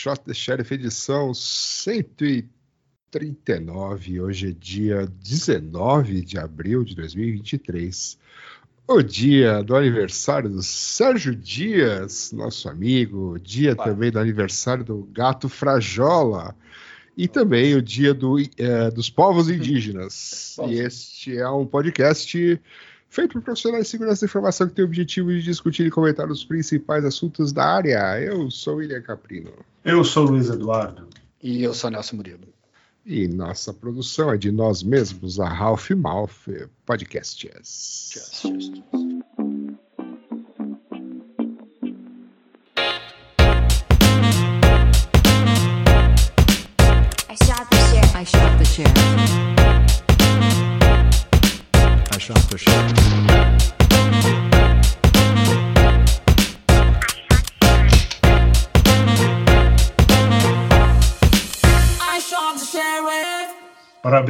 Shot the Sheriff edição 139. Hoje é dia 19 de abril de 2023. O dia do aniversário do Sérgio Dias, nosso amigo. Dia Claro. também do aniversário do Gato Frajola. E também o dia do, eh, dos povos indígenas. E este é um podcast feito por profissionais de segurança da informação que tem o objetivo de discutir e comentar os principais assuntos da área. Eu sou William Caprino. Eu sou o Luiz Eduardo. E eu sou Nelson Murilo. E nossa produção é de nós mesmos, a Ralph Malf Podcasts. Just, just.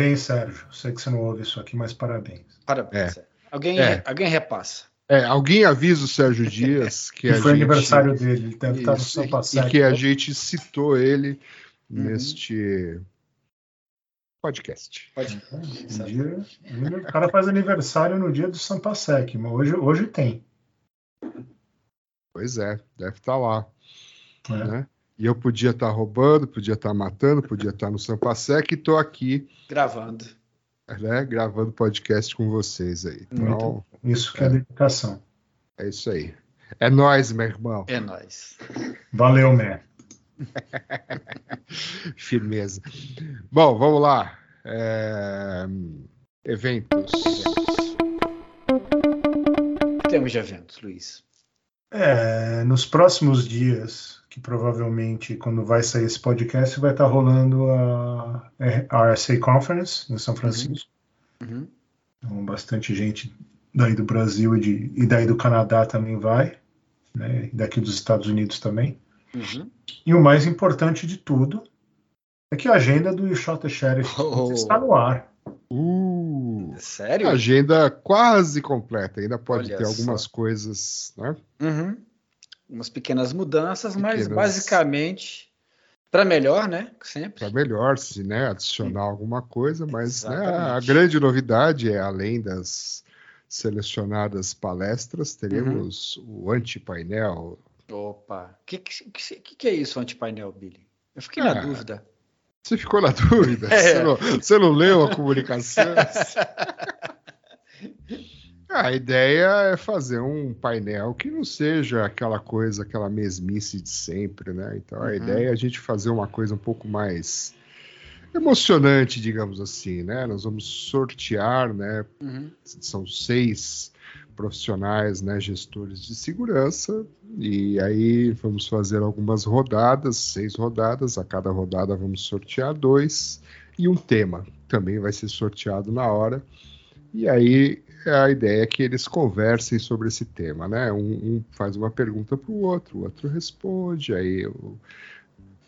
Parabéns, Sérgio. Sei que você não ouve isso aqui, mas parabéns. Parabéns. Alguém, É. alguém repassa. É, alguém avisa o Sérgio Dias que Que a foi gente, aniversário dele, ele deve estar no Isso, São e Passado. que a gente citou ele Uhum. neste podcast. Pode. Um dia, o cara faz aniversário no dia do Sampasec, mas hoje, hoje tem. Pois é, deve estar lá. né? Né? E eu podia estar roubando, podia estar matando, podia estar no Sampasec e estou aqui Gravando. né, gravando podcast com vocês aí. Então, Isso que é dedicação. é isso aí. É nóis, meu irmão. É nóis. Valeu, Mé. Firmeza. Bom, vamos lá. É, Eventos. Temos de eventos, Luiz. É, nos próximos dias, que provavelmente quando vai sair esse podcast, vai estar rolando a RSA Conference em São Francisco. Uhum. Então, bastante gente daí do Brasil e, de, e daí do Canadá também vai, né? E daqui dos Estados Unidos também. Uhum. E o mais importante de tudo é que a agenda do You Shot the Sheriff Oh. está no ar. Uh, Sério? agenda quase completa. Ainda pode Olha ter só. algumas coisas, né? Uhum. Umas pequenas mudanças, mas Pequenas. basicamente para melhor, né? Sempre. Para melhor, se né, adicionar alguma coisa, mas né, a grande novidade é, além das selecionadas palestras, teremos Uhum. o antipainel. Opa. O que, que, que, que é isso, antipainel, Billy? Eu fiquei Ah, na dúvida. Você ficou na dúvida? É. Você, não, você não leu a comunicação? A ideia é fazer um painel que não seja aquela coisa, aquela mesmice de sempre, né? Então a Uhum. ideia é a gente fazer uma coisa um pouco mais emocionante, digamos assim, né? Nós vamos sortear, né? Uhum. São seis profissionais, né? Gestores de segurança e aí vamos fazer algumas rodadas, seis rodadas. A cada rodada vamos sortear dois e um tema também vai ser sorteado na hora. E aí a ideia é que eles conversem sobre esse tema, né? Um, um faz uma pergunta para o outro, o outro responde, aí o-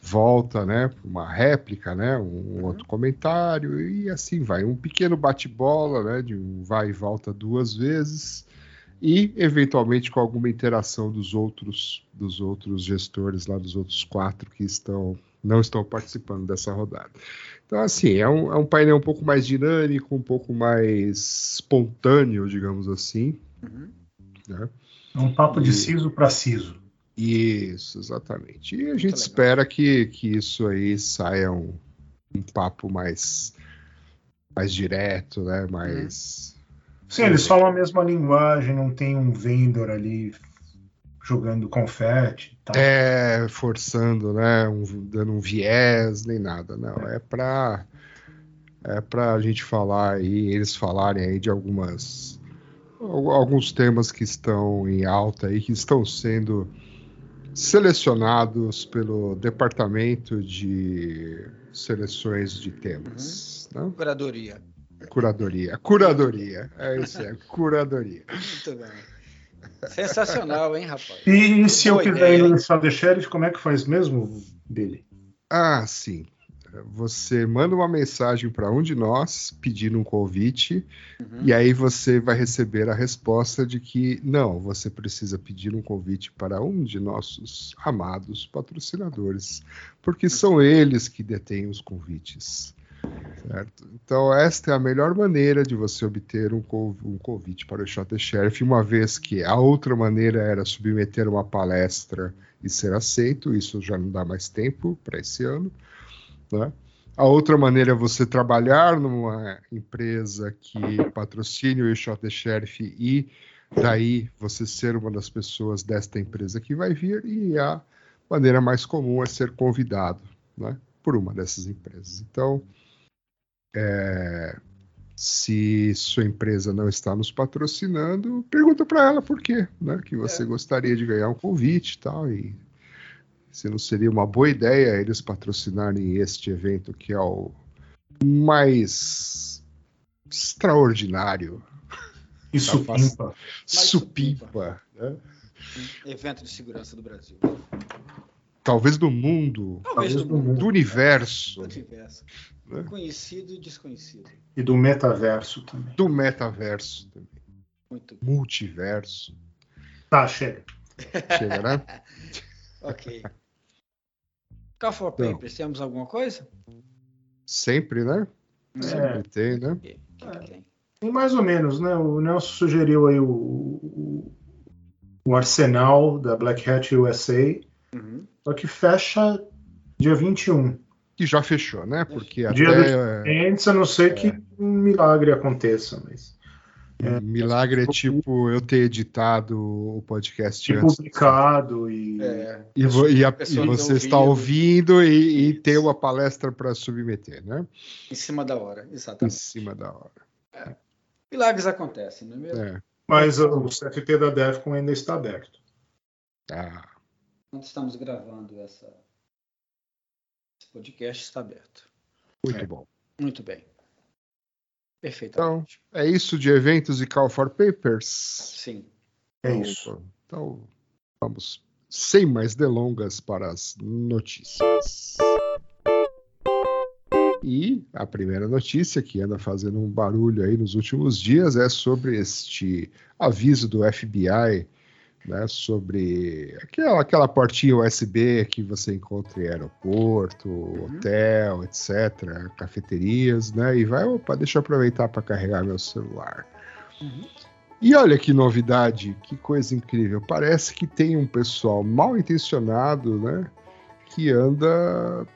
volta, né? Uma réplica, né? Um outro comentário e assim vai. Um pequeno bate-bola, né? De um vai e volta duas vezes e eventualmente com alguma interação dos outros dos outros gestores lá dos outros quatro que estão não estão participando dessa rodada. Então, assim, é um, é um painel um pouco mais dinâmico, um pouco mais espontâneo, digamos assim. Uhum. Né? É um papo de siso para siso. Isso, exatamente. E a gente espera que, que isso aí saia um, um papo mais, mais direto, né? Mais, Sim, eles falam a mesma linguagem, não tem um vendor ali jogando confete e tal. É, forçando, né? um- dando um viés, nem nada. Não, é pra. É pra gente falar aí, eles falarem aí de algumas. al- Alguns temas que estão em alta aí, que estão sendo selecionados pelo Departamento de Seleções de Temas. né? Curadoria. Curadoria. Curadoria. É isso, é curadoria. Muito bem. Sensacional, hein, rapaz? E, se eu quiser ir no sheriff, como é que faz mesmo, Billy? Ah, sim. Você manda uma mensagem para um de nós pedindo um convite Uhum. e aí você vai receber a resposta de que não, você precisa pedir um convite para um de nossos amados patrocinadores, porque são eles que detêm os convites. Certo? Então, esta é a melhor maneira de você obter um, conv- convite para o Shot Sheriff, uma vez que a outra maneira era submeter uma palestra e ser aceito, isso já não dá mais tempo para esse ano. né? A outra maneira é você trabalhar numa empresa que patrocine o Shot Sheriff e daí você ser uma das pessoas desta empresa que vai vir, e a maneira mais comum é ser convidado né, por uma dessas empresas. Então, é, se sua empresa não está nos patrocinando, pergunta para ela por quê, né? Que você É. gostaria de ganhar um convite e tal. E se não seria uma boa ideia eles patrocinarem este evento que é o mais extraordinário, Isso Tá fácil. pimpa. supimpa, né? Evento de segurança do Brasil. talvez do mundo, Talvez do do mundo. do universo, Do universo. Né? Conhecido e desconhecido. E do metaverso também. do metaverso, também, Muito bem. multiverso. Tá, chega. Chega, né? Ok. Call for Então. Papers, temos alguma coisa? Sempre, né? É. Sempre tem, né? O que que tem? E mais ou menos, né? O Nelson sugeriu aí o, o, o arsenal da Black Hat USA, Uhum. só que fecha dia 21. Que já fechou, né? Porque Dia até Antes, a não ser que um milagre aconteça, mas milagre é tipo eu ter editado o podcast ter antes. publicado e É, E, e a- e você está ouvindo. ouvindo e, e ter uma palestra para submeter, né? em cima da hora, Em exatamente. cima da hora. Milagres acontecem, não é mesmo? É. mas o CFP da Defcon ainda está aberto. Ah, Quando estamos gravando essa... podcast, está aberto. muito É. bom. Muito bem. Perfeitamente. É isso de eventos e Call for Papers. Sim. É Então, isso. Então, vamos sem mais delongas para as notícias. E a primeira notícia que anda fazendo um barulho aí nos últimos dias é sobre este aviso do FBI, né, sobre aquela, aquela portinha USB que você encontra em aeroporto, hotel, etc., cafeterias, né, e vai, opa, deixa eu aproveitar para carregar meu celular. E olha que novidade, que coisa incrível. Parece que tem um pessoal mal intencionado, né? Que anda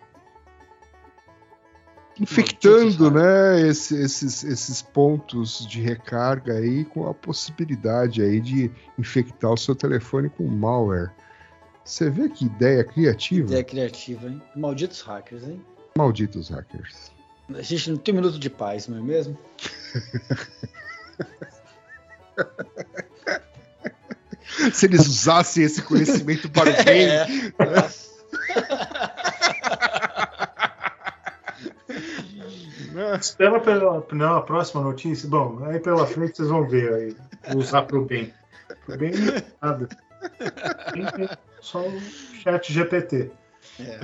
infectando, né? esse- esses, esses pontos de recarga aí com a possibilidade aí de infectar o seu telefone com malware. Você vê que ideia criativa? Ideia criativa, hein? Malditos hackers, hein? Malditos hackers. A gente não tem um minuto de paz, não é mesmo? Se eles usassem esse conhecimento para o bem, É. Nossa. Espera pela, pela próxima notícia. Bom, aí pela frente vocês vão ver aí. Usar pro bem. Pro bem, nada. Só o chat GPT. É.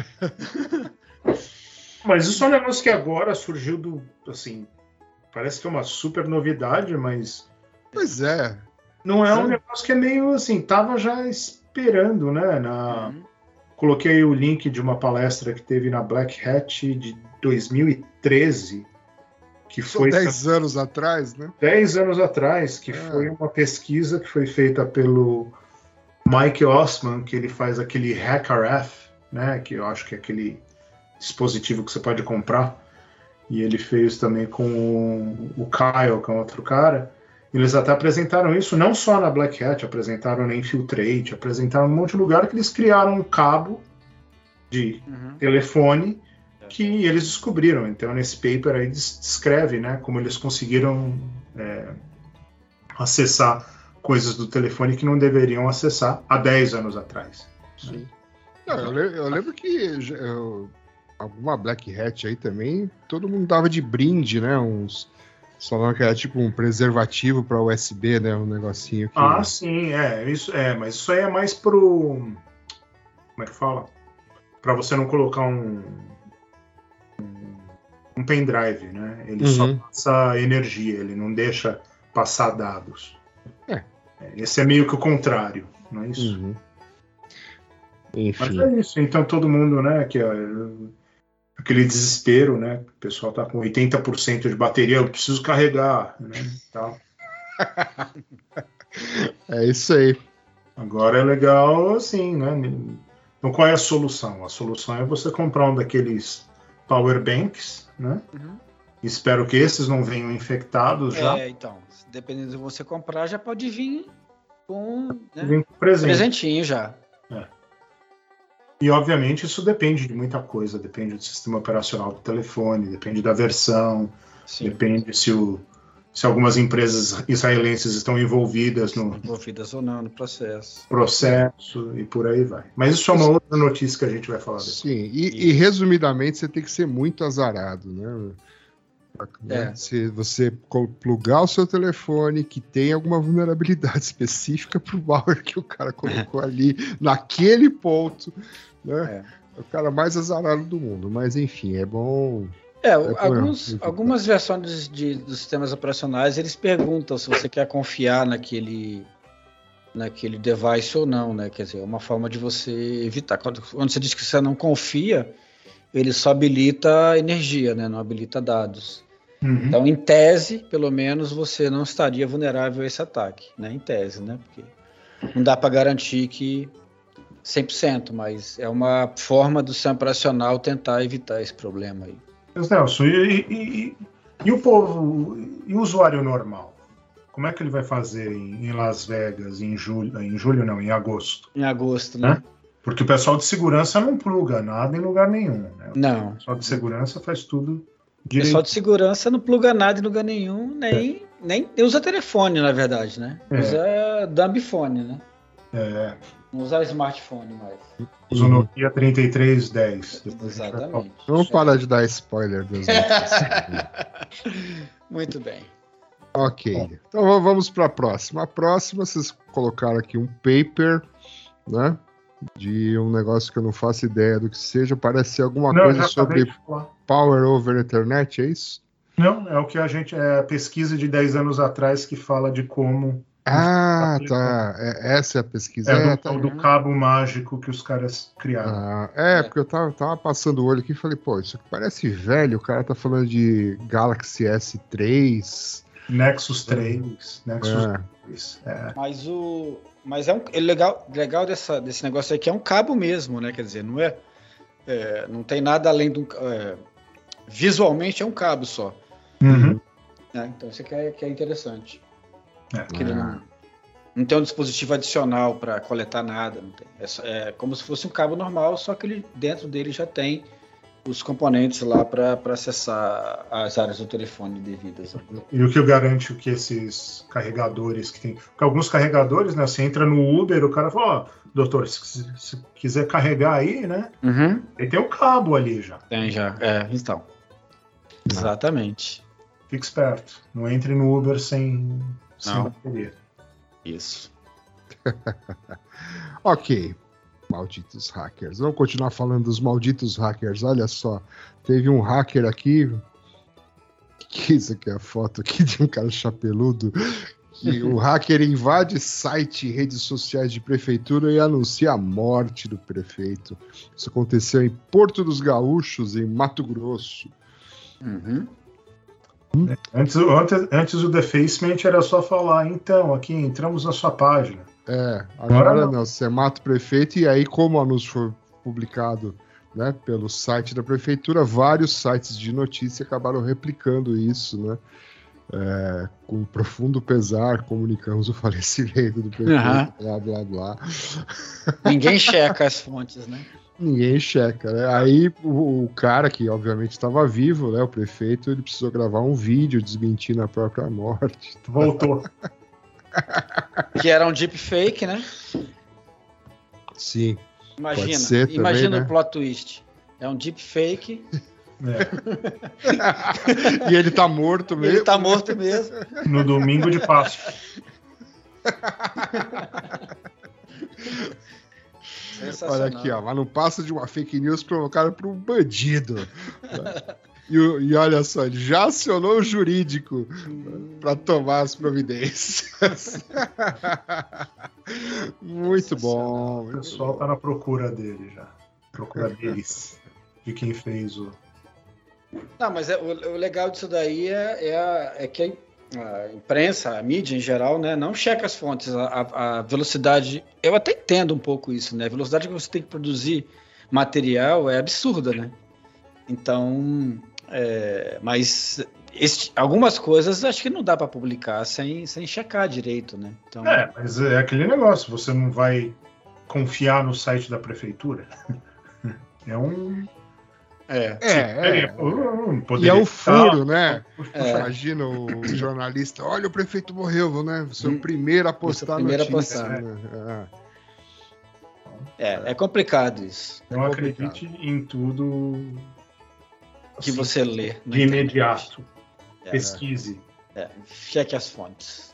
Mas isso é um negócio que agora surgiu do. Assim, parece que é uma super novidade, mas Pois é. não é um negócio que é meio assim, tava já esperando, né? Na, Uhum. Coloquei o link de uma palestra que teve na Black Hat de 2013, que foi 10 anos atrás, né? 10 anos atrás, que Ah. foi uma pesquisa que foi feita pelo Mike Osman, que ele faz aquele HackerF, né, que eu acho que é aquele dispositivo que você pode comprar, e ele fez também com o Kyle, que é um outro cara, Eles até apresentaram isso não só na Black Hat, apresentaram na Infiltrate, apresentaram um monte de lugar que eles criaram um cabo de Uhum. telefone que eles descobriram. Então, nesse paper aí des- descreve né, como eles conseguiram é, acessar coisas do telefone que não deveriam acessar há 10 anos atrás. Não, eu, le- eu lembro que eu- alguma Black Hat aí também, todo mundo dava de brinde, né? Uns. Falavam que era tipo um preservativo para USB, né? Um negocinho que. Ah, sim, é, isso é, mas isso aí é mais pro. Como é que fala? Para você não colocar um. um- pendrive, né? Ele só Uhum. passa energia, ele não deixa passar dados. É. É, Esse é meio que o contrário, não é isso? Uhum. Mas Enfim. é isso, então todo mundo, né, que aquele desespero, né, o pessoal tá com 80% de bateria, eu preciso carregar, né, tal. É isso aí. Agora é legal assim, né? Então qual é a solução? A solução é você comprar um daqueles power banks, né? Uhum. Espero que esses não venham infectados já. É, então, dependendo de você comprar, já pode vir com né, com presente. presentinho já. E obviamente isso depende de muita coisa, depende do sistema operacional do telefone, depende da versão, Sim, depende se, o, se algumas empresas israelenses estão envolvidas no envolvidas ou não no processo. processo e por aí vai. Mas isso é uma outra notícia que a gente vai falar depois. Sim, e, e, resumidamente você tem que ser muito azarado, né? É. Se você plugar o seu telefone que tem alguma vulnerabilidade específica pro malware que o cara colocou ali naquele ponto, né? É. o cara mais azarado do mundo. Mas enfim, é bom. É, É, alguns, é. algumas versões de, dos sistemas operacionais eles perguntam se você quer confiar naquele naquele device ou não, né? Quer dizer, é uma forma de você evitar. Quando, quando você diz que você não confia, ele só habilita energia, né? Não habilita dados. Uhum. Então, em tese, pelo menos, você não estaria vulnerável a esse ataque, né? Em tese, né? Porque não dá para garantir que 100%, mas é uma forma do sistema operacional tentar evitar esse problema aí. Mas, Nelson, e, e- e- e o povo, e o usuário normal? Como é que ele vai fazer em, em Las Vegas em julho, em julho não, em agosto? Em agosto, né? Porque o pessoal de segurança não pluga nada em lugar nenhum. Né? Não. O pessoal de segurança faz tudo O direito. pessoal de segurança não pluga nada em lugar nenhum, nem, nem usa telefone, na verdade, né? É. Usa dumbphone, né? É, Não usa smartphone mais. usa o Nokia 3310. Depois a gente vai falar. Exatamente. Vamos parar de dar spoiler das notícias. Muito bem. ok. Então v- vamos para a próxima. A próxima, vocês colocaram aqui um paper, né? De um negócio que eu não faço ideia do que seja. Parece ser alguma Não, coisa sobre. Power over Ethernet, é isso? Não, é o que a gente. É a pesquisa de 10 anos atrás que fala de como. Ah, tá. É, essa é a pesquisa. É, É, do, tá. do cabo mágico que os caras criaram. Ah, é, porque eu tava, tava passando o olho aqui e falei, pô, isso aqui parece velho. O cara tá falando de Galaxy S3. Nexus 3. Nexus É. 3. É. Mas o. Mas é um é legal, legal dessa, desse negócio aí que é um cabo mesmo, né? Quer dizer, não é. é, não tem nada além é, visualmente é um cabo só. Uhum. né? Então isso aqui é, que é interessante. É. Que ele Ah. não, não tem um dispositivo adicional para coletar nada. Não tem. É, é como se fosse um cabo normal, só que ele, dentro dele já tem os componentes lá para acessar as áreas do telefone devidas. E o que garante que esses carregadores que tem. Porque alguns carregadores, né? Você entra no Uber, o cara fala, ó, doutor, se, se quiser carregar aí, né? Uhum. Aí tem o cabo ali já. Tem já. É, então. Exatamente. Fique esperto. Não entre no Uber sem, sem Não. bateria. Isso. Ok. Malditos hackers. Vamos continuar falando dos malditos hackers. Olha só. Teve um hacker aqui. Que isso aqui é a foto aqui de um cara chapeludo. Que o hacker invade site e redes sociais de prefeitura e anuncia a morte do prefeito. Isso aconteceu em Porto dos Gaúchos, em Mato Grosso. Uhum. Antes, antes, antes o defacement era só falar, então, aqui entramos na sua página. É, agora Agora não. Você mata o prefeito e aí, como o anúncio foi publicado né, pelo site da prefeitura, vários sites de notícia acabaram replicando isso, né? É, com profundo pesar, comunicamos o falecimento do prefeito, Aham. blá blá blá. Ninguém checa as fontes, né? Ninguém checa, né? Aí o, o cara, que obviamente estava vivo, né? O prefeito, ele precisou gravar um vídeo desmentindo a própria morte. Voltou. Que era um deepfake, né? Sim. Imagina, Pode ser também, imagina né? o plot twist. É um deepfake, É. E ele tá morto mesmo. ele tá morto mesmo. No domingo de Páscoa. Sensacional. Olha aqui, ó, mas não passa de uma fake news provocada por um bandido. E, e olha só, ele já acionou o jurídico para tomar as providências. muito bom. O pessoal bom. tá na procura dele já. Procura deles. De quem fez o. Não, mas é- o, o legal disso daí é, é, a- é que a, imprensa, a mídia em geral, né, não checa as fontes. A, a- velocidade. Eu até entendo um pouco isso, né? A velocidade que você tem que produzir material é absurda, né? Então. é, mas esse- algumas coisas acho que não dá para publicar sem, sem checar direito, né? Então, É, mas é aquele negócio, você não vai confiar no site da prefeitura. É um. É. É, é. um- E é o furo, né? É. Imagina o jornalista, olha o prefeito morreu, né? Você é o Hum. primeiro a postar a primeiro a notícia. postar. né? Ah. É, é complicado isso. Não É acredite em tudo Que assim, você lê. de imediato. É. Pesquise. É, cheque as fontes.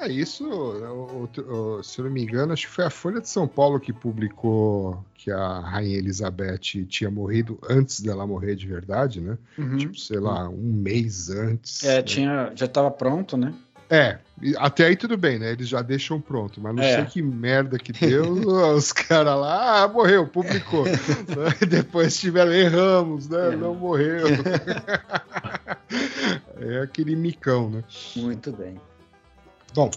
É isso, o- se eu não me engano, acho que foi a Folha de São Paulo que publicou que a Rainha Elizabeth tinha morrido antes dela morrer de verdade, né? Tipo, sei lá, um mês antes. É, né? tinha, já estava pronto, né? É, até aí tudo bem, né? Eles já deixam pronto, mas não É. sei que merda que deu. os caras lá, ah, morreu, publicou. Depois tiveram, erramos, né? É. Não morreu. é aquele micão, né? Muito bem. Bom,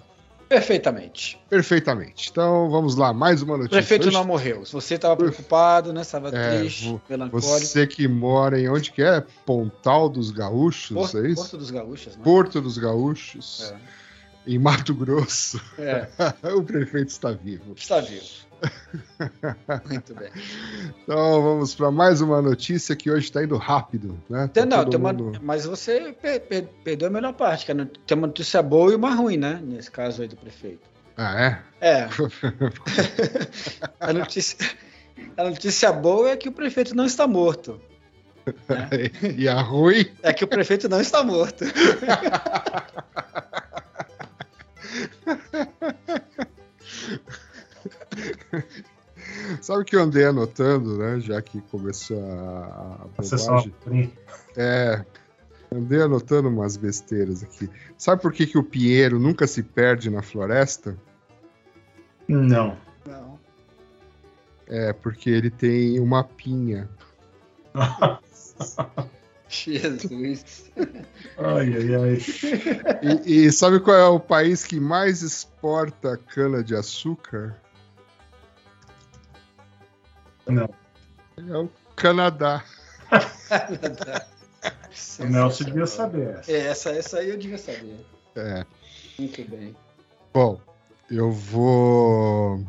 Perfeitamente. perfeitamente. Então vamos lá, mais uma O notícia. prefeito Hoje- não morreu. Se você estava preocupado, né? Estava É, triste, melancólico. Você que mora em onde que é? Pontal dos Gaúchos, Porto, é isso? Porto dos Gaúchos, né? Porto dos Gaúchos, em Mato Grosso. É. é, o prefeito está vivo. está vivo. Muito bem. Então vamos para mais uma notícia que hoje está indo rápido, né? Tá não, tem uma, mundo- mas você per- per- perdeu a melhor parte, que é tem uma notícia boa e uma ruim, né? Nesse caso aí do prefeito. Ah, é? É. a, notícia, a notícia boa é que o prefeito não está morto. e a ruim? É que o prefeito não está morto. Sabe o que eu andei anotando, né? Já que começou a, a bobagem. É. Andei anotando umas besteiras aqui. Sabe por que, que o pinheiro nunca se perde na floresta? Não. Não. É porque ele tem uma pinha. Jesus. Ai, ai, ai. E, e sabe qual é o país que mais exporta cana-de-açúcar? Não. É o Canadá. O Nelson devia saber essa. É, essa, essa aí eu devia saber. É. Muito bem. Bom, eu vou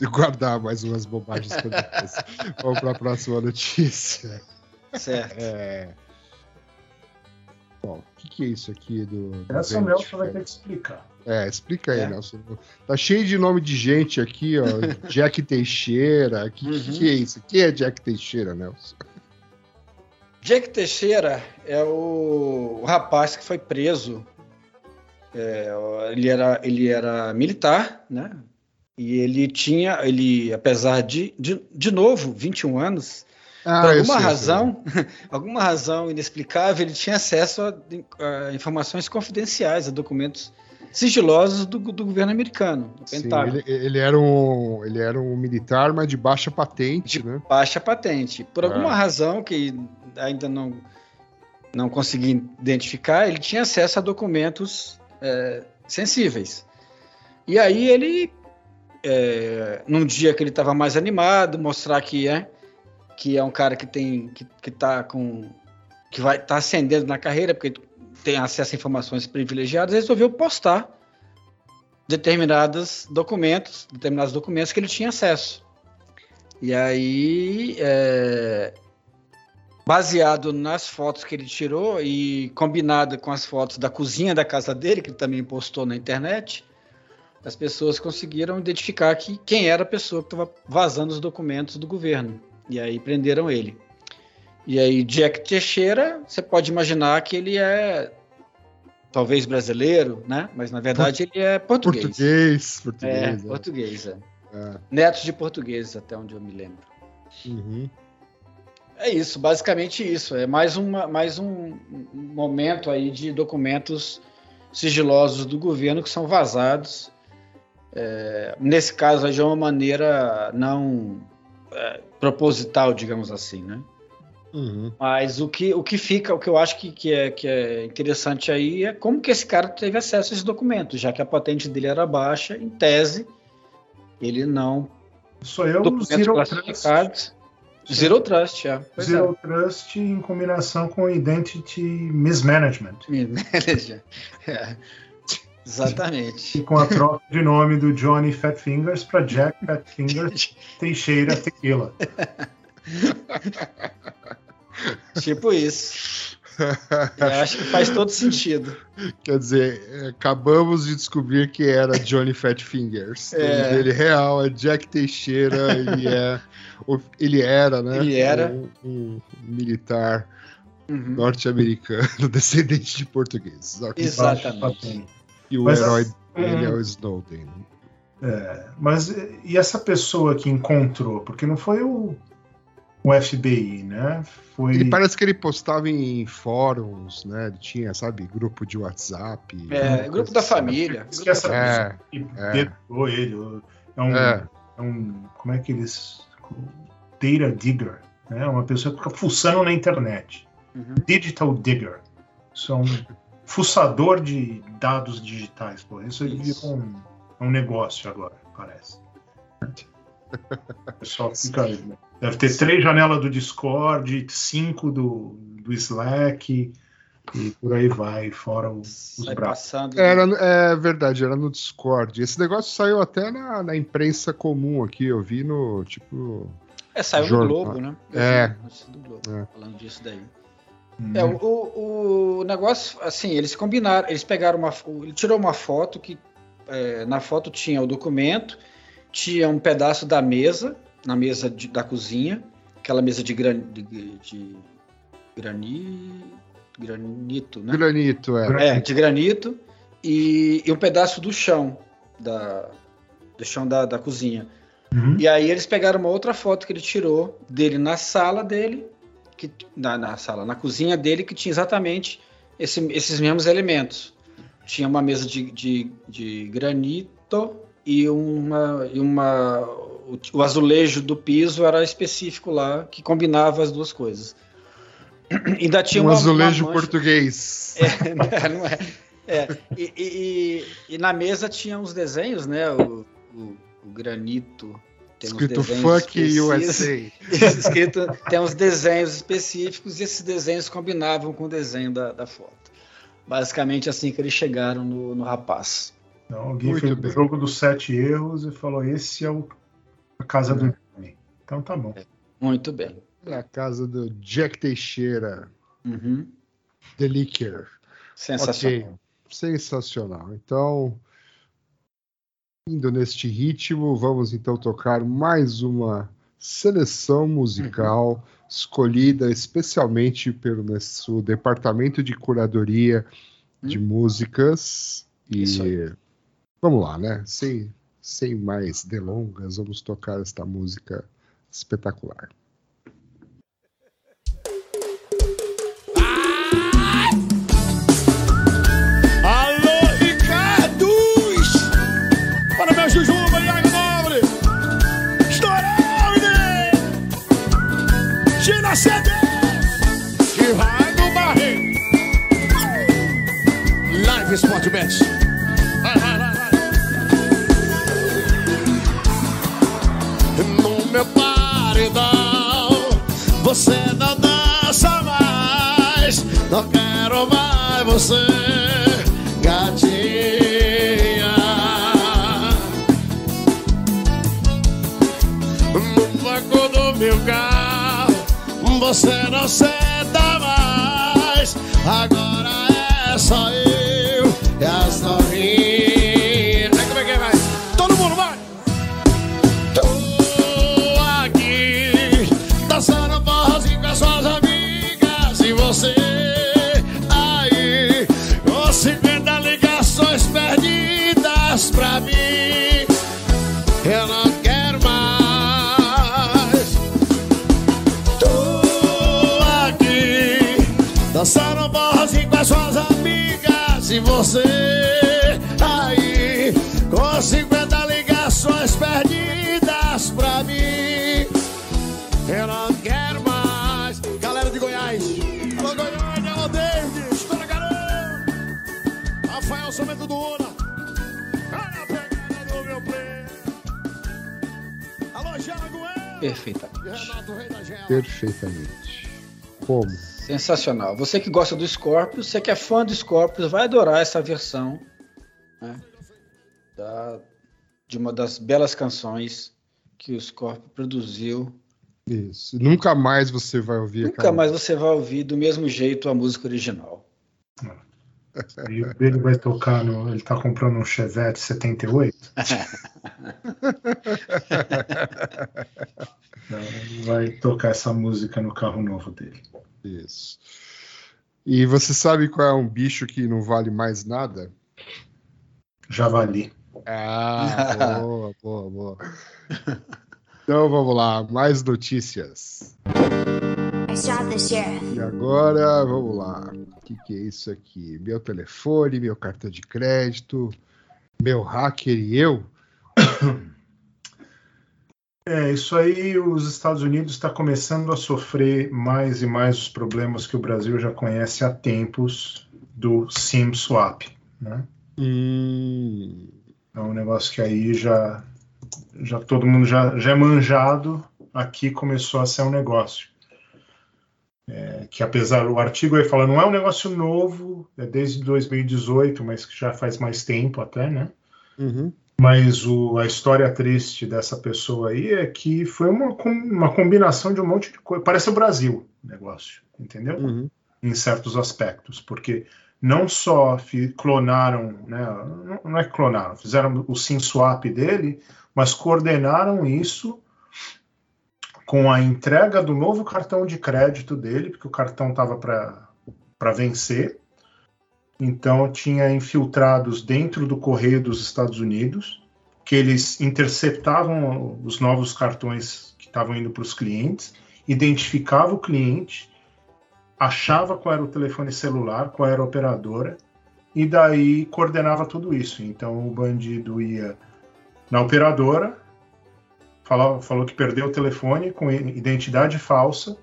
guardar mais umas bobagens para depois. Vamos para a próxima notícia. Certo. É... Bom, o que, que é isso aqui do. do Essa o Nelson vai ter que explicar. É, explica aí, É. Nelson. Tá cheio de nome de gente aqui, ó. Jack Teixeira. O que, Uhum. que, que é isso? Quem é Jack Teixeira, Nelson? Jack Teixeira é o, o rapaz que foi preso. É, ele, era, ele era militar, né? E ele tinha, ele, apesar de, de, de novo, 21 anos, Ah, por alguma sei, razão, alguma razão inexplicável, ele tinha acesso a, a informações confidenciais, a documentos sigilosos do, do governo americano, do sei. Sim, Pentágono. ele, ele era um, ele era um militar, mas de baixa patente, De né? baixa patente. Por Ah. alguma razão que ainda não, não consegui identificar, ele tinha acesso a documentos é, sensíveis. E aí ele, é, num dia que ele estava mais animado, mostrar que é que é um cara que tem que, que tá com que vai tá ascendendo na carreira, porque tem acesso a informações privilegiadas, resolveu postar determinados documentos, determinados documentos que ele tinha acesso. E aí, é, baseado nas fotos que ele tirou e combinado com as fotos da cozinha da casa dele, que ele também postou na internet, as pessoas conseguiram identificar que quem era a pessoa que estava vazando os documentos do governo. E aí prenderam ele. E aí, Jack Teixeira, você pode imaginar que ele é talvez brasileiro, né? Mas na verdade ele é português. Português, É, português. é. português, é. É. Netos de portugueses, até onde eu me lembro. Uhum. É isso, basicamente isso. É mais, uma, mais um momento aí de documentos sigilosos do governo que são vazados. É, nesse caso, de uma maneira não é, proposital, digamos assim, né? Uhum. Mas o que, o que fica, o que eu acho que, que, é, que é interessante aí é como que esse cara teve acesso a esses documentos, já que a patente dele era baixa, em tese, ele não Sou eu, documentos Zero Trust. classificados. Zero Trust, é. Pois Zero Trust em combinação com Identity Mismanagement. é. É. Exatamente. E com a troca de nome do Johnny Fat Fingers para Jack Fat Fingers Teixeira Tequila. tipo isso. Eu acho que faz todo sentido. Quer dizer, acabamos de descobrir que era Johnny Fat Fingers. O É. nome dele real é Jack Teixeira. ele, é, ele era, né? Ele era. Um, um militar Uhum. norte-americano, descendente de portugueses. Exatamente. E o Mas herói as- dele é Hum. o Snowden. É, mas e essa pessoa que encontrou? Porque não foi o, o FBI, né? Foi. Ele parece que ele postava em fóruns, né? Ele tinha, sabe, grupo de WhatsApp. É, grupo da família. Diz Grupo que essa É, pessoa que é. ele. É um, É. é um. Como é que eles. Data digger. Né? Uma pessoa que fica fuçando na internet. Uhum. Digital digger. Isso é um fuçador de dados digitais. Pô. Isso, aí Isso. virou um, é um negócio agora, parece. O pessoal fica. né? Deve ter três janelas do Discord, cinco do, do Slack e por aí vai, fora os, os Sai braços. passando. Era, é verdade, era no Discord. Esse negócio saiu até na, na imprensa comum aqui. Eu vi no, tipo. É, saiu Jornal. no Globo, né? Eu É. vi do Globo, É. falando disso daí. Hum. É, o, o, o negócio, assim, eles combinaram, eles pegaram uma. Ele tirou uma foto que é, na foto tinha o documento, tinha um pedaço da mesa, na mesa de- da cozinha, aquela mesa de, gran, de, de grani, granito, né? Granito, é. É, de granito, e, e um pedaço do chão, da, do chão da, da cozinha. Uhum. E aí eles pegaram uma outra foto que ele tirou dele na sala dele, que, na, na sala, na cozinha dele, que tinha exatamente esse- esses mesmos elementos. Tinha uma mesa de, de, de granito e uma, e uma o, o azulejo do piso era específico lá, que combinava as duas coisas. Ainda tinha Um uma, azulejo uma português. é, não é. É, e, e- e- e na mesa tinha uns desenhos, né? O, o- o granito. Tem uns Escrito Fuck. USA. escrito, tem uns desenhos específicos e esses desenhos combinavam com o desenho da, da foto. Basicamente assim que eles chegaram no, no rapaz. Então, alguém Muito fez bem. o jogo dos sete erros e falou: esse é o, a casa do Johnny. Então tá bom. Muito bem. Na casa do Jack Teixeira, Uhum. The Licker. Sensacional. Ok, sensacional. Então, indo neste ritmo, vamos então tocar mais uma seleção musical escolhida especialmente pelo nosso departamento de curadoria de músicas. E vamos lá, né? Sem, sem mais delongas, vamos tocar esta música espetacular. Vai, vai, vai, vai! No meu paredão Você não dança mais Não quero mais você, gatinha. No banco do meu carro, você não senta Perfeitamente. Perfeitamente. Como? Sensacional. Você que gosta do Scorpions, você que é fã do Scorpions, vai adorar essa versão né, da- de uma das belas canções que o Scorpions produziu. Isso. Nunca mais você vai ouvir Nunca mais você vai ouvir do mesmo jeito a música original. E ele vai tocar no. Ele tá comprando um Chevette 78. Então, ele vai tocar essa música no carro novo dele. Isso. E você sabe qual é um bicho que não vale mais nada? Javali. Ah, boa, boa, boa. Então vamos lá, mais notícias. E agora, vamos lá. O que, que é isso aqui? Meu telefone, meu cartão de crédito, meu hacker e eu? É, isso aí, os Estados Unidos está começando a sofrer mais e mais os problemas que o Brasil já conhece há tempos do SIM swap. Né? Hum, É um negócio que aí já, já todo mundo já, já é manjado, aqui começou a ser um negócio. É, que apesar, o artigo aí fala, não é um negócio novo, é desde 2018, mas que já faz mais tempo até, né? uhum, Mas o, a história triste dessa pessoa aí é que foi uma, uma combinação de um monte de coisa. Parece o Brasil o negócio, entendeu? uhum, Em certos aspectos, porque não só clonaram, né, não- é clonaram, fizeram o SIM swap dele, mas coordenaram isso com a entrega do novo cartão de crédito dele, porque o cartão estava para vencer. Então, tinha infiltrados dentro do correio dos Estados Unidos, que eles interceptavam os novos cartões que estavam indo para os clientes, identificava o cliente, achava qual era o telefone celular, qual era a operadora, e daí coordenava tudo isso. Então, o bandido ia na operadora, falava, falou que perdeu o telefone com identidade falsa,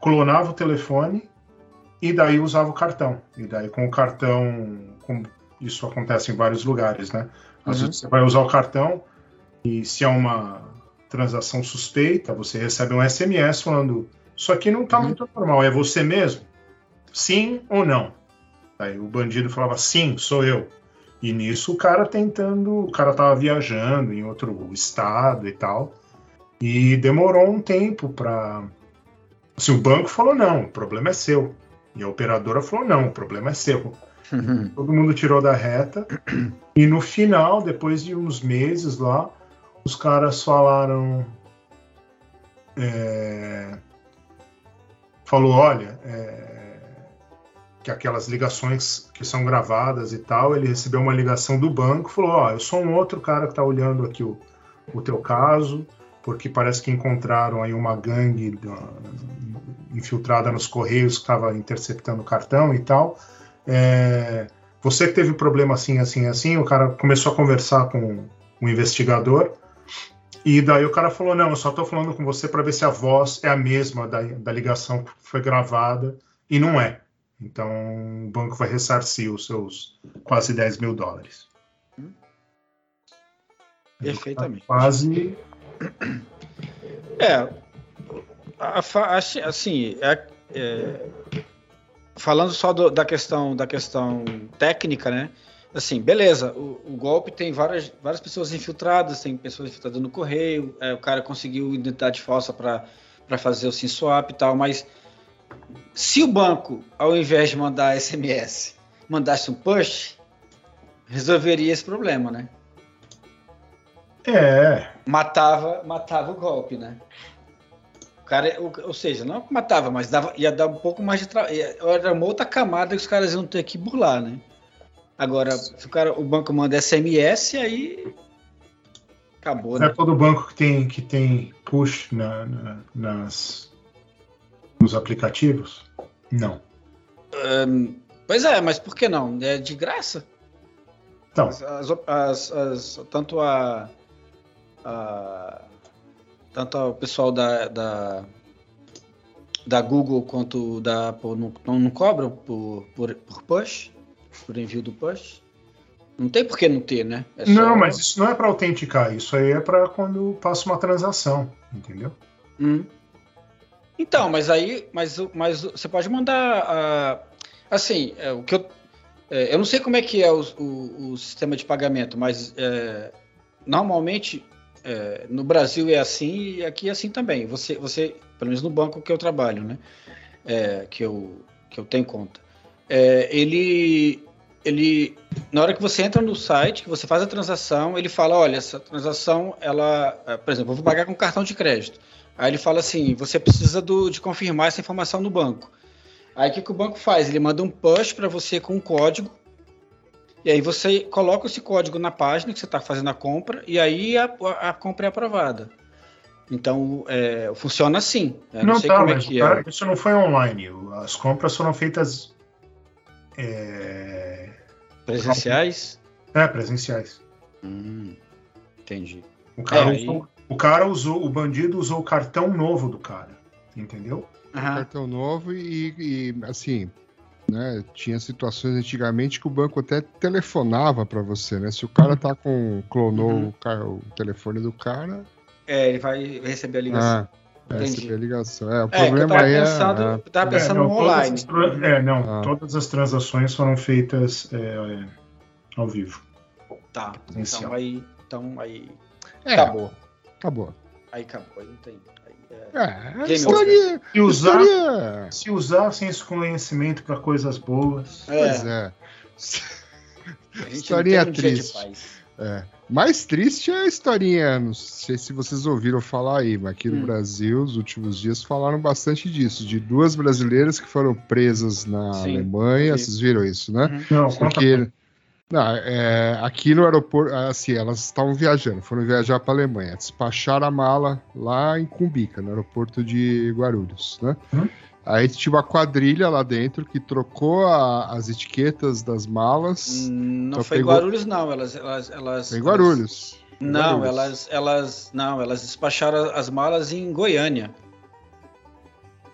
clonava o telefone e daí usava o cartão. E daí com o cartão, com- isso acontece em vários lugares, né? Às Uhum. vezes você vai usar o cartão e se é uma transação suspeita, você recebe um SMS falando isso aqui não está Uhum. muito normal, é você mesmo? Sim ou não? Aí o bandido falava sim, sou eu. E nisso o cara tentando, o cara tava viajando em outro estado e tal. E demorou um tempo para assim, o banco falou não, o problema é seu. E a operadora falou não, o problema é seu. Todo mundo tirou da reta. E no final, depois de uns meses lá, os caras falaram. é, falou, olha, é, que aquelas ligações que são gravadas e tal, ele recebeu uma ligação do banco, falou, ó, eu sou um outro cara que está olhando aqui o, o teu caso, porque parece que encontraram aí uma gangue da- infiltrada nos correios que estava interceptando o cartão e tal. É, você que teve problema assim, assim, assim, o cara começou a conversar com o investigador, e daí o cara falou: Não, eu só estou falando com você para ver se a voz é a mesma da, da ligação que foi gravada, e não é. Então o banco vai ressarcir os seus quase 10 mil dólares. Perfeitamente. Quase. É, assim, assim, é- é, falando só do- da questão da questão técnica, né? Assim, beleza, o, o golpe tem várias, várias pessoas infiltradas, tem pessoas infiltradas no correio, é, o cara conseguiu identidade falsa para fazer o SIM swap e tal, mas se o banco, ao invés de mandar SMS, mandasse um push, resolveria esse problema, né? É, matava, matava o golpe, né? O cara, ou, ou seja, não matava, mas dava, ia dar um pouco mais de trabalho. Era uma outra camada que os caras iam ter que burlar, né? Agora, se o, cara, o banco manda SMS, aí acabou, não é né? todo banco que tem, que tem push na- na- nas, nos aplicativos? Não. Pois é, mas por que não? É de graça. Então, As, as, as- tanto a, a- tanto o pessoal da, da, da Google quanto da Apple não, não, não cobram por, por, por push, por envio do push. Não tem por que não ter, né? É só- não, mas isso não é para autenticar, isso aí é para quando passa uma transação, entendeu? Hum. Então, mas aí, mas, mas você pode mandar, ah, assim, é, o que eu, é, eu não sei como é que é o, o- o sistema de pagamento, mas é, normalmente é, no Brasil é assim e aqui é assim também. Você, você, pelo menos no banco que eu trabalho, né, é, que eu que eu tenho conta, é, ele ele na hora que você entra no site, que você faz a transação, ele fala, olha, essa transação, ela, por exemplo, eu vou pagar com cartão de crédito. Aí ele fala assim, você precisa do- de confirmar essa informação no banco. Aí o que, que o banco faz? Ele manda um push para você com um código, e aí você coloca esse código na página que você está fazendo a compra, e aí a, a- a compra é aprovada. Então, é, funciona assim. Eu não, não sei tá, como é mas que o cara- é. isso não foi online. As compras foram feitas é, Presenciais? é, presenciais. Hum, entendi. O cara, É, aí- o cara usou, o bandido usou o cartão novo do cara, entendeu? Aham. cartão novo e, e, assim, né, tinha situações antigamente que o banco até telefonava para você, né? Se o cara tá com clonou Uhum. o, o telefone do cara, É, ele vai receber a ligação. ah, é, receber a ligação. É, o É, eu problema tava aí é, pensando, é, eu tava pensando É, não, online. as é, não, Ah. todas as transações foram feitas é, ao vivo. Tá. Então aí. Então aí. é, Acabou. Acabou. Aí acabou. Aí não tem. Aí, é... É, Game história, Se usar, história- se usar sem esse conhecimento para coisas boas, Pois É, é. a gente historinha não tem um dia de triste. É. Mais triste é a historinha, não sei se vocês ouviram falar aí, mas aqui no Hum. Brasil, os últimos dias falaram bastante disso, de duas brasileiras que foram presas na Sim, Alemanha, vi. vocês viram isso, né? Uhum. não, conta Porque não, é, aqui no aeroporto, assim, elas estavam viajando, foram viajar para a Alemanha, despacharam a mala lá em Cumbica, no aeroporto de Guarulhos, né? Hum. Aí tinha uma quadrilha lá dentro que trocou a- as etiquetas das malas Hum, Não Só foi em pegou- Guarulhos, não. Elas. elas, elas em Guarulhos. elas- não, Guarulhos. elas, elas. Não, elas despacharam as malas em Goiânia.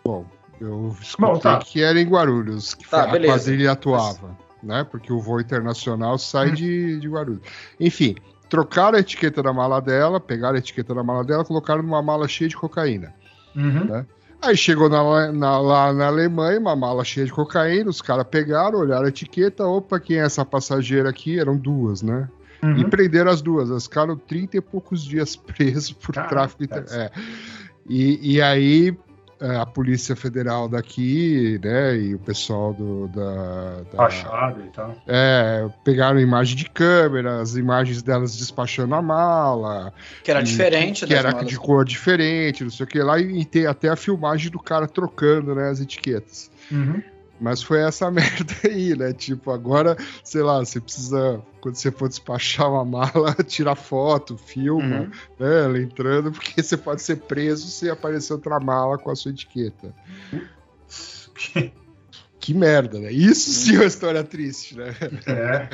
Bom, eu escutei Bom, tá. que era em Guarulhos que Tá, foi- a beleza. quadrilha atuava, né? Porque o voo internacional sai Hum. de, de Guarulhos. Enfim, trocaram a etiqueta da mala dela, pegaram a etiqueta da mala dela, colocaram numa mala cheia de cocaína. Uhum. Aí chegou na- na- lá na Alemanha, uma mala cheia de cocaína, os caras pegaram, olharam a etiqueta, opa, quem é essa passageira aqui? Eram duas, né? E Uhum. prenderam as duas. Elas ficaram 30 e poucos dias presos por Caraca, tráfico. É. E, e aí a Polícia Federal daqui, né, e o pessoal do, da, da- Fachada e tal. é, pegaram imagem de câmera, as imagens delas despachando a mala, Que era e diferente que, era malas. de cor diferente, não sei o que lá, e, e tem até a filmagem do cara trocando, né, as etiquetas. Uhum. Mas foi essa merda aí, né? Tipo, agora, sei lá, você precisa, quando você for despachar uma mala, tirar foto, filma, Uhum. né? Ela entrando, porque você pode ser preso se aparecer outra mala com a sua etiqueta. Que merda, né? Isso sim é uma história triste, né? É.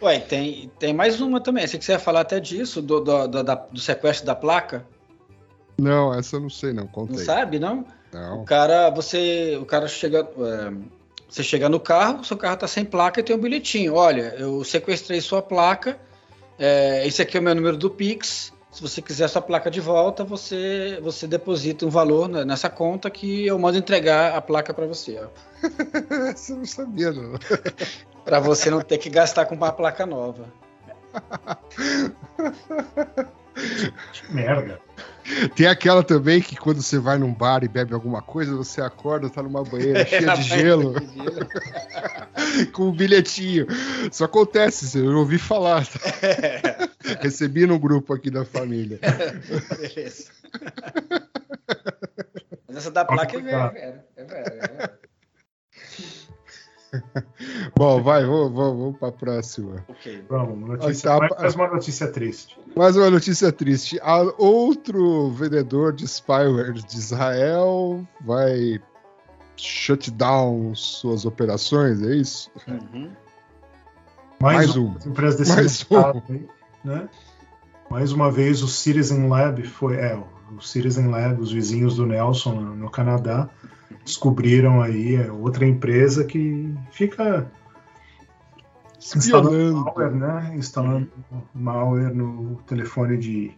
Ué, tem, tem mais uma também. Você quiser falar até disso, do, do, do, do sequestro da placa? Não, essa eu não sei, não. Não Contei. sabe, não? Não. O cara, você. O cara chega. é, você chega no carro, seu carro tá sem placa e tem um bilhetinho. Olha, eu sequestrei sua placa. é, esse aqui é o meu número do Pix. Se você quiser sua placa de volta, você, você deposita um valor nessa conta que eu mando entregar a placa para você. Você não sabia, não. Para você não ter que gastar com uma placa nova. Que merda. Tem aquela também que quando você vai num bar e bebe alguma coisa, você acorda, tá numa banheira cheia de gelo, com um bilhetinho. Isso acontece, eu ouvi falar. tá? Recebi no grupo aqui da família. Beleza. Mas essa da placa é velha, velho. É velha, é velha. Bom, vai, vamos, vamos, vamos para a próxima. Ok. Vamos, notícia, Tá, mais- mais uma notícia triste. Mais uma notícia triste. A- Outro vendedor de spyware de Israel vai shut down suas operações, é isso? Uhum. Mais uma um. empresa desse Mais mercado aí, né? Mais uma vez o Citizen Lab foi, é, o Citizen Lab, os vizinhos do Nelson no, no Canadá descobriram aí é, outra empresa que fica instalando malware, né? Instalando malware no telefone de,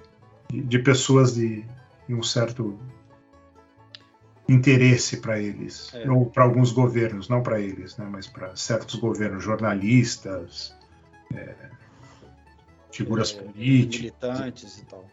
de, de pessoas de, de um certo interesse para eles, É. ou para alguns governos, não para eles, né? Mas para certos governos, jornalistas, é, figuras É, políticas. Militantes e tal.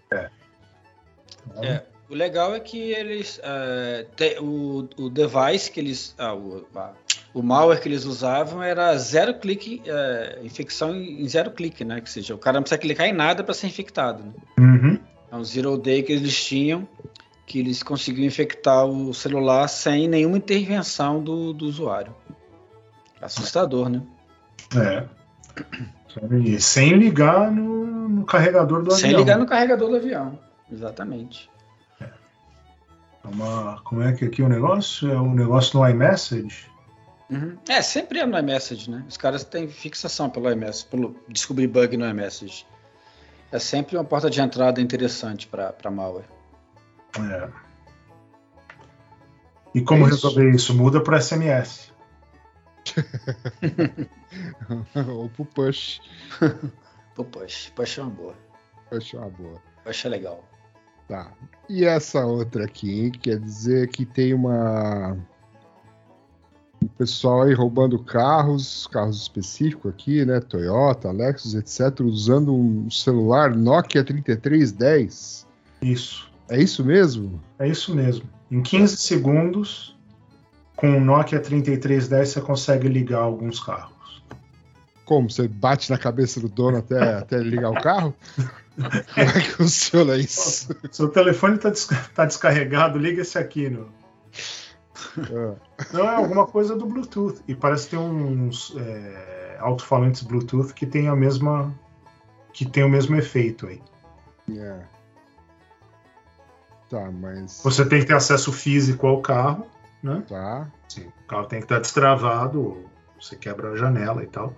Então, É, o legal é que eles. é, te- o, o device que eles. ah, o, a- o malware que eles usavam era zero clique, é, infecção em zero clique, né? Que seja, o cara não precisa clicar em nada para ser infectado. Né? Uhum. É um zero day que eles tinham, que eles conseguiam infectar o celular sem nenhuma intervenção do, do usuário. Assustador, né? É. E sem ligar no, no carregador do Sem avião. ligar no carregador do avião. Exatamente. É uma- como é que aqui o negócio? É o negócio no iMessage? Uhum. É, sempre é no iMessage, né? Os caras têm fixação pelo iMessage, pelo descobrir bug no iMessage. É sempre uma porta de entrada interessante para malware. É. E como É isso. resolver isso? Muda para SMS. Ou pro push. Pô, push, push é uma boa. Push é uma boa. Push é legal. Tá. E essa outra aqui? Quer dizer que tem uma. O pessoal aí roubando carros, carros específicos aqui, né? Toyota, Lexus, etc., usando um celular Nokia 3310. Isso. É isso mesmo? É isso mesmo. Em 15 segundos, com o Nokia 3310, você consegue ligar alguns carros. Como? Você bate na cabeça do dono até, até ligar o carro? Como é que funciona isso? Seu telefone está descarregado, liga esse aqui. No... Ah, Não é alguma coisa do Bluetooth. E parece ter uns é, alto-falantes Bluetooth que tem a mesma. que tem o mesmo efeito aí. é. Tá, mas. Você tem que ter acesso físico ao carro, né? Tá. Sim, o carro tem que estar destravado, você quebra a janela e tal.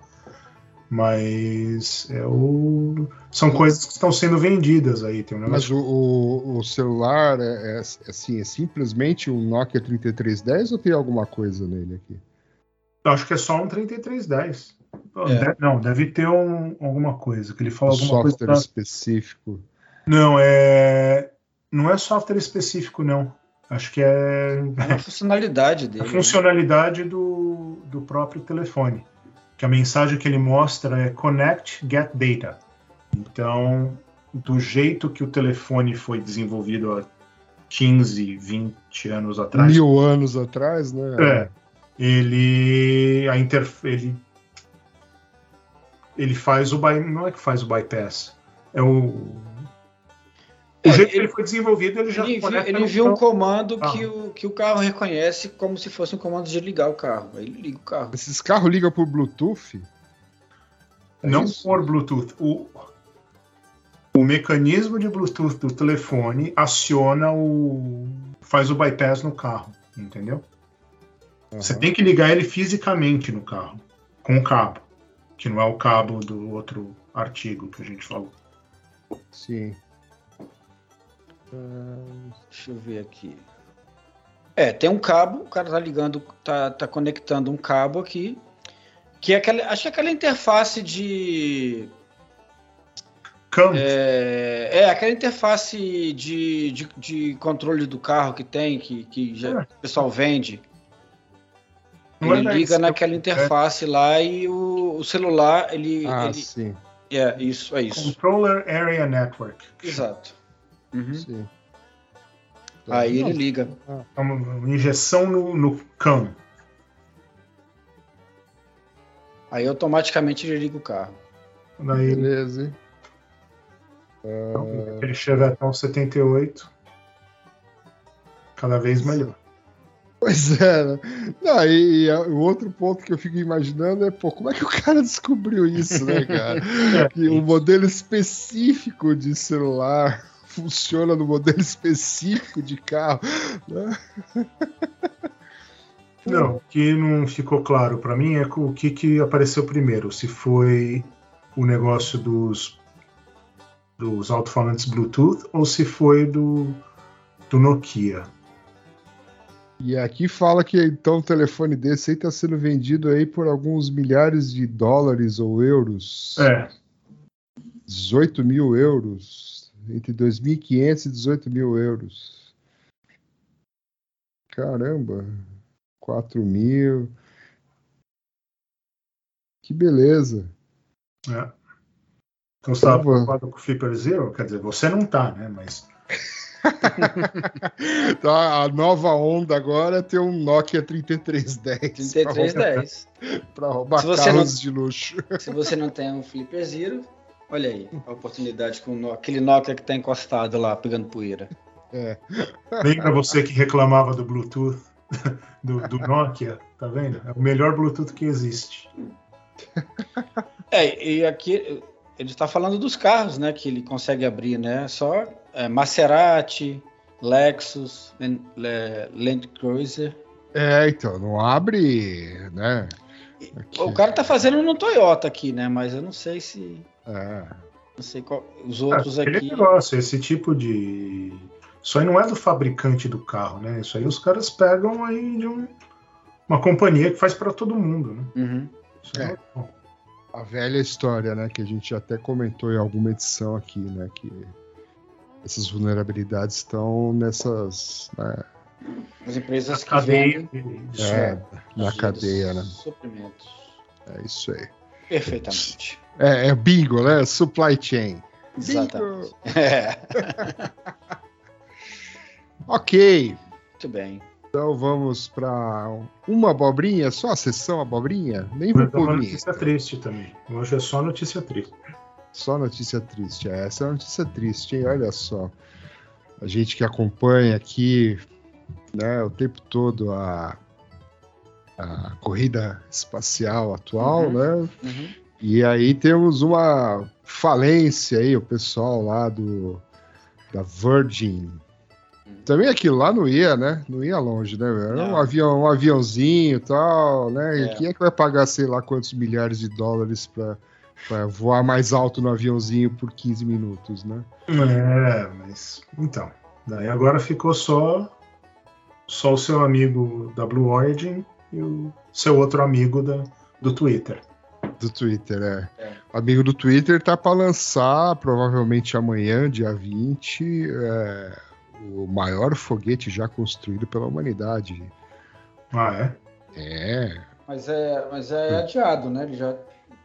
Mas é o... são coisas que estão sendo vendidas aí. Tem um Mas o, o, o celular é, é, assim, é simplesmente um Nokia 3310 ou tem alguma coisa nele aqui? Eu Acho que é só um 3310. É. De- Não, deve ter um- alguma coisa. Que ele Um fala alguma coisa. software pra- específico. Não, é. Não é software específico, não. Acho que é É uma funcionalidade dele. a né? funcionalidade do, do próprio telefone. Que a mensagem que ele mostra é Connect, Get Data. Então, do jeito que o telefone foi desenvolvido há 15, 20 anos atrás, Mil anos atrás, né? é, ele a interf ele ele faz o by, não é que faz o bypass, é o o jeito que ele- ele foi desenvolvido ele já Ele, conecta ele envia um comando Ah. que o, que o carro reconhece como se fosse um comando de ligar o carro. Aí ele liga o carro. Esses carros ligam por Bluetooth? É não isso? por Bluetooth. O, o mecanismo de Bluetooth do telefone aciona o. faz o bypass no carro, entendeu? Você Aham. tem que ligar ele fisicamente no carro, com o cabo, que não é o cabo do outro artigo que a gente falou. Sim. Deixa eu ver aqui. É, tem um cabo, o cara tá ligando, tá, tá conectando um cabo aqui, que é aquela, acho que é aquela interface de CAM. É, é, aquela interface de, de, de controle do carro que tem, que, que já, É. o pessoal vende. Não Ele é liga isso, naquela interface lá e o, o celular, ele. Ah, ele sim, é, isso, é isso. Controller Area Network. Exato. Uhum. sim. Aí Não, ele liga. É uma, injeção no, no CAM. Aí automaticamente ele liga o carro. Daí Beleza, hein? aquele Chevetão 78. Cada vez melhor. Pois é, né? Não, e, e a- o outro ponto que eu fico imaginando é, pô, como é que o cara descobriu isso, né, cara? que o modelo específico de celular funciona no modelo específico de carro. né? Não, o que não ficou claro pra mim é o que, que apareceu primeiro. Se foi o negócio dos, dos alto-falantes Bluetooth ou se foi do, do Nokia. E aqui fala que então um telefone desse aí tá sendo vendido aí por alguns milhares de dólares ou euros. É, 18 mil euros. Entre 2.500 e 18 mil euros. Caramba. 4 mil. Que beleza. é. Então você estava favor. preocupado com o Flipper Zero? Quer dizer, você não tá, né? Mas Então, a nova onda agora é ter um Nokia 3310 3310. para roubar você carros não- de luxo. Se você não tem um Flipper Zero, olha aí a oportunidade com aquele Nokia que tá encostado lá, pegando poeira. lembra você que reclamava do Bluetooth do, do Nokia? Tá vendo? É o melhor Bluetooth que existe. É, e aqui ele está falando dos carros, né, que ele consegue abrir, né? Só é, Maserati, Lexus, Land, Le- Land Cruiser. É, então, não abre, né? Aqui. O cara tá fazendo no Toyota aqui, né? Mas eu não sei se, É. não sei qual, os outros Ah, aquele aqui. negócio, esse tipo de. Isso aí não é do fabricante do carro, né? Isso aí os caras pegam aí de um- uma companhia que faz para todo mundo, né? Uhum. Isso é. É. A velha história, né? Que a gente até comentou em alguma edição aqui, né? Que essas vulnerabilidades estão nessas. né, As empresas que Cadeia vendem de- de é, na cadeia, né? Suprimentos. É isso aí. Perfeitamente. É, é bingo, né? Supply chain. Exatamente. É, Ok. muito bem. Então vamos para uma abobrinha, só a sessão abobrinha? Nem vou Mas é notícia triste também. Hoje é só notícia triste. Só notícia triste. É, Essa é uma notícia triste, hein? Olha só. A gente que acompanha aqui né, o tempo todo a, a corrida espacial atual, Uhum. né? Uhum. E aí temos uma falência aí, o pessoal lá do da Virgin. Também aquilo lá não ia, né? Não ia longe, né? Era um, avião, um aviãozinho e tal, né? E É. quem é que vai pagar, sei lá, quantos milhares de dólares pra, pra voar mais alto no aviãozinho por 15 minutos, né? É, mas. Então. Daí agora ficou só. Só o seu amigo da Blue Origin e o seu outro amigo da, do Twitter. Do Twitter, é. É. O amigo do Twitter tá pra lançar, provavelmente amanhã, dia 20, é, o maior foguete já construído pela humanidade. Ah, é? É. Mas é, mas é adiado, né? Ele já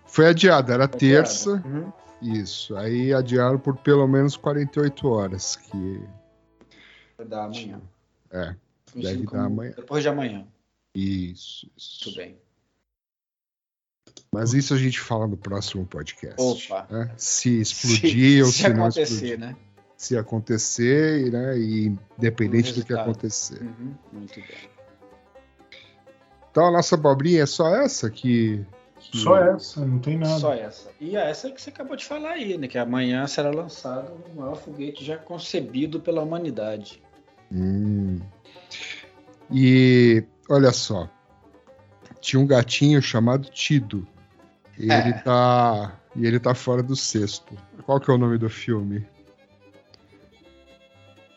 Foi adiado, era adiado. terça. Uhum. Isso. Aí adiaram por pelo menos 48 horas, que Vai dar amanhã. É, deve dar amanhã. Depois de amanhã. isso, isso. Tudo bem. Mas isso a gente fala no próximo podcast. Opa. né? Se explodir ou se, se, se não acontecer, explodir. né? Se acontecer, e, né? E independente do que acontecer. Uhum. Muito bem. Então a nossa abobrinha é só essa que. que- Só essa, não tem nada. Só essa. E essa que você acabou de falar aí, né? Que amanhã será lançado o maior foguete já concebido pela humanidade. Hum. E olha só. Tinha um gatinho chamado Tido. E ele tá. E ele tá fora do cesto. Qual que é o nome do filme?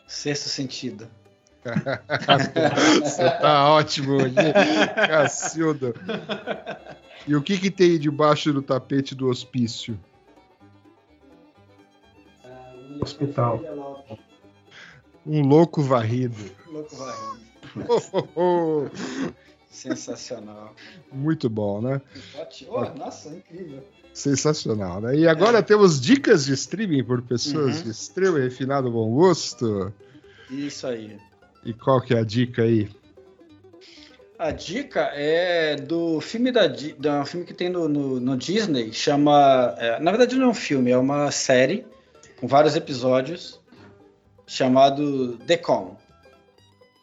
Sexto sentido. Você tá ótimo hoje, Cacilda. E o que que tem debaixo do tapete do hospício? Hospital. Um louco varrido. Louco varrendo. Oh, oh, oh. Sensacional. Muito bom, né? Oh, nossa, incrível. Sensacional, né? E agora temos dicas de streaming por pessoas Uhum. de extremo e refinado bom gosto. Isso aí. E qual que é a dica aí? A dica é do filme da, da um filme que tem no, no, no Disney, chama. é, na verdade não é um filme, é uma série com vários episódios chamado The Con.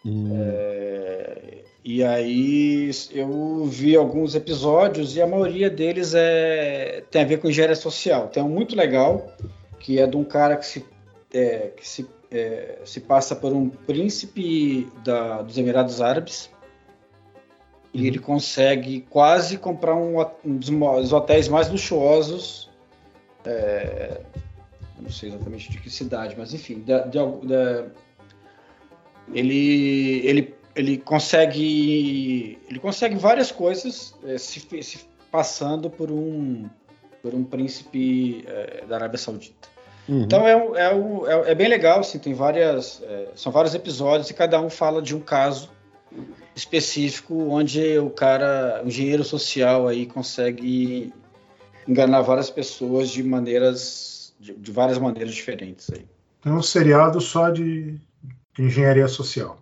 Hum, É, e aí eu vi alguns episódios e a maioria deles é, tem a ver com engenharia social. Tem um muito legal, que é de um cara que se, é, que se, é, se passa por um príncipe da- dos Emirados Árabes. E ele consegue quase comprar um, um dos hotéis mais luxuosos. é, não sei exatamente de que cidade, mas enfim, da- de da- ele, ele, ele consegue ele consegue várias coisas eh, se, se passando por um por um príncipe eh, da Arábia Saudita. uhum. Então é, é, é, é bem legal, assim, tem várias eh, são vários episódios e cada um fala de um caso específico onde o cara, um engenheiro social aí consegue enganar várias pessoas de maneiras de, de várias maneiras diferentes aí. É um seriado só de, de engenharia social.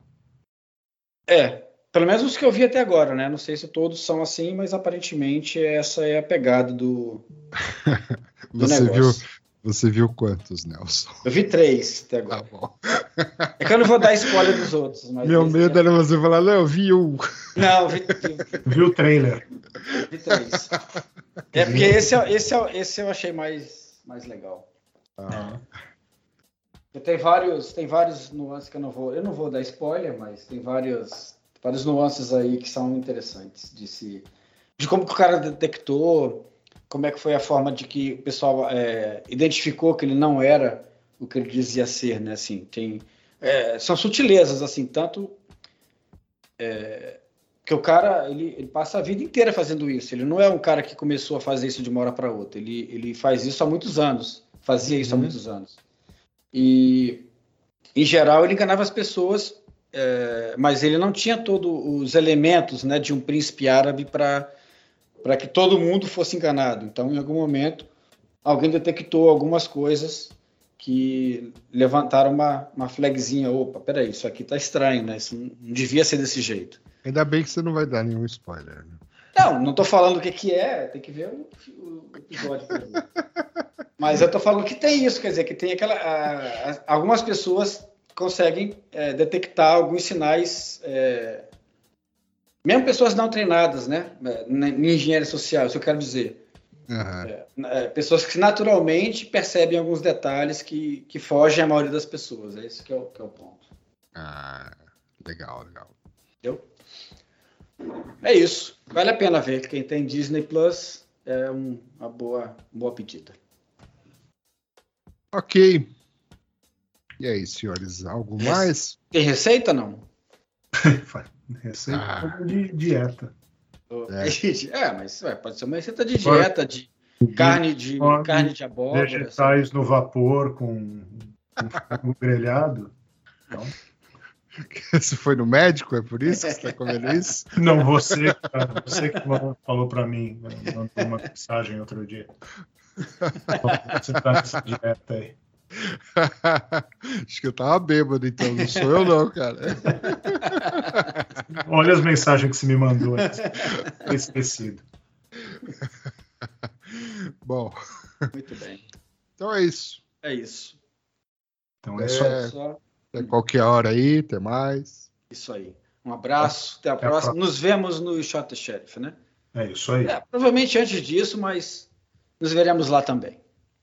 É, pelo menos os que eu vi até agora, né? Não sei se todos são assim, mas aparentemente essa é a pegada do, do você, viu, negócio. você viu quantos, Nelson? Eu vi três até Tá agora. bom. É que eu não vou dar spoiler dos outros. Mas Meu medo é- era você falar, não, eu vi um. Não, eu vi, vi, Viu o trailer? vi três. É porque esse, é- esse, é- esse eu achei mais, mais legal. Ah, Porque Tem vários, tem vários nuances que eu não vou. Eu não vou dar spoiler, mas tem vários, vários nuances aí que são interessantes de se. De como que o cara detectou, como é que foi a forma de que o pessoal é, identificou que ele não era o que ele dizia ser, né? Assim, tem, é, são sutilezas, assim, tanto é, que o cara ele, ele passa a vida inteira fazendo isso. Ele não é um cara que começou a fazer isso de uma hora para outra. Ele, ele faz isso há muitos anos. Fazia isso há Uhum. muitos anos. E, em geral, ele enganava as pessoas, é, mas ele não tinha todos os elementos né, de um príncipe árabe para que todo mundo fosse enganado. Então, em algum momento, alguém detectou algumas coisas que levantaram uma, uma flagzinha. Opa, peraí, isso aqui tá estranho, né? Isso não devia ser desse jeito. ainda bem que você não vai dar nenhum spoiler. Né? Não, não tô falando o que, que é, tem que ver o, o episódio. Mas eu tô falando que tem isso, quer dizer, que tem aquela. a- a- algumas pessoas conseguem é, detectar alguns sinais, é, mesmo pessoas não treinadas, né? é, Em engenharia social, isso eu quero dizer. Aham. É, pessoas que naturalmente percebem alguns detalhes que, que fogem à maioria das pessoas. É esse que é o, que é o ponto. Ah, legal, legal. É isso. Vale a pena ver. Quem tem Disney Plus é um- uma boa, boa pedida. Ok. E aí, senhores, algo mais? Tem receita não? Receita Ah. de dieta. É. É, mas ué, pode ser uma receita de dieta, de carne de, Come carne de abóbora. assim. Vegetais no vapor com, com grelhado. Você foi no médico? É por isso que você está comendo isso? Não, você, cara, você que falou para mim, mandou uma mensagem outro dia. Você tá nessa dieta aí. Acho que eu tava bêbado, então não sou eu não, cara. Olha as mensagens que você me mandou esquecido. Bom, Muito bem. então é isso. É isso. Então é. É, Só até qualquer hora aí, até mais. isso aí. Um abraço, até a Até a próxima. Nos vemos no Shot the Sheriff, né? É isso aí. É, provavelmente antes disso, mas nos veremos lá também.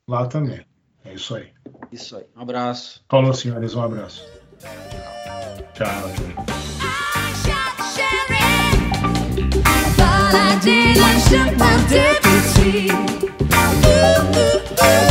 Lá também. É isso aí. Isso aí. Um abraço. Falou, senhores. Um abraço. Tchau. I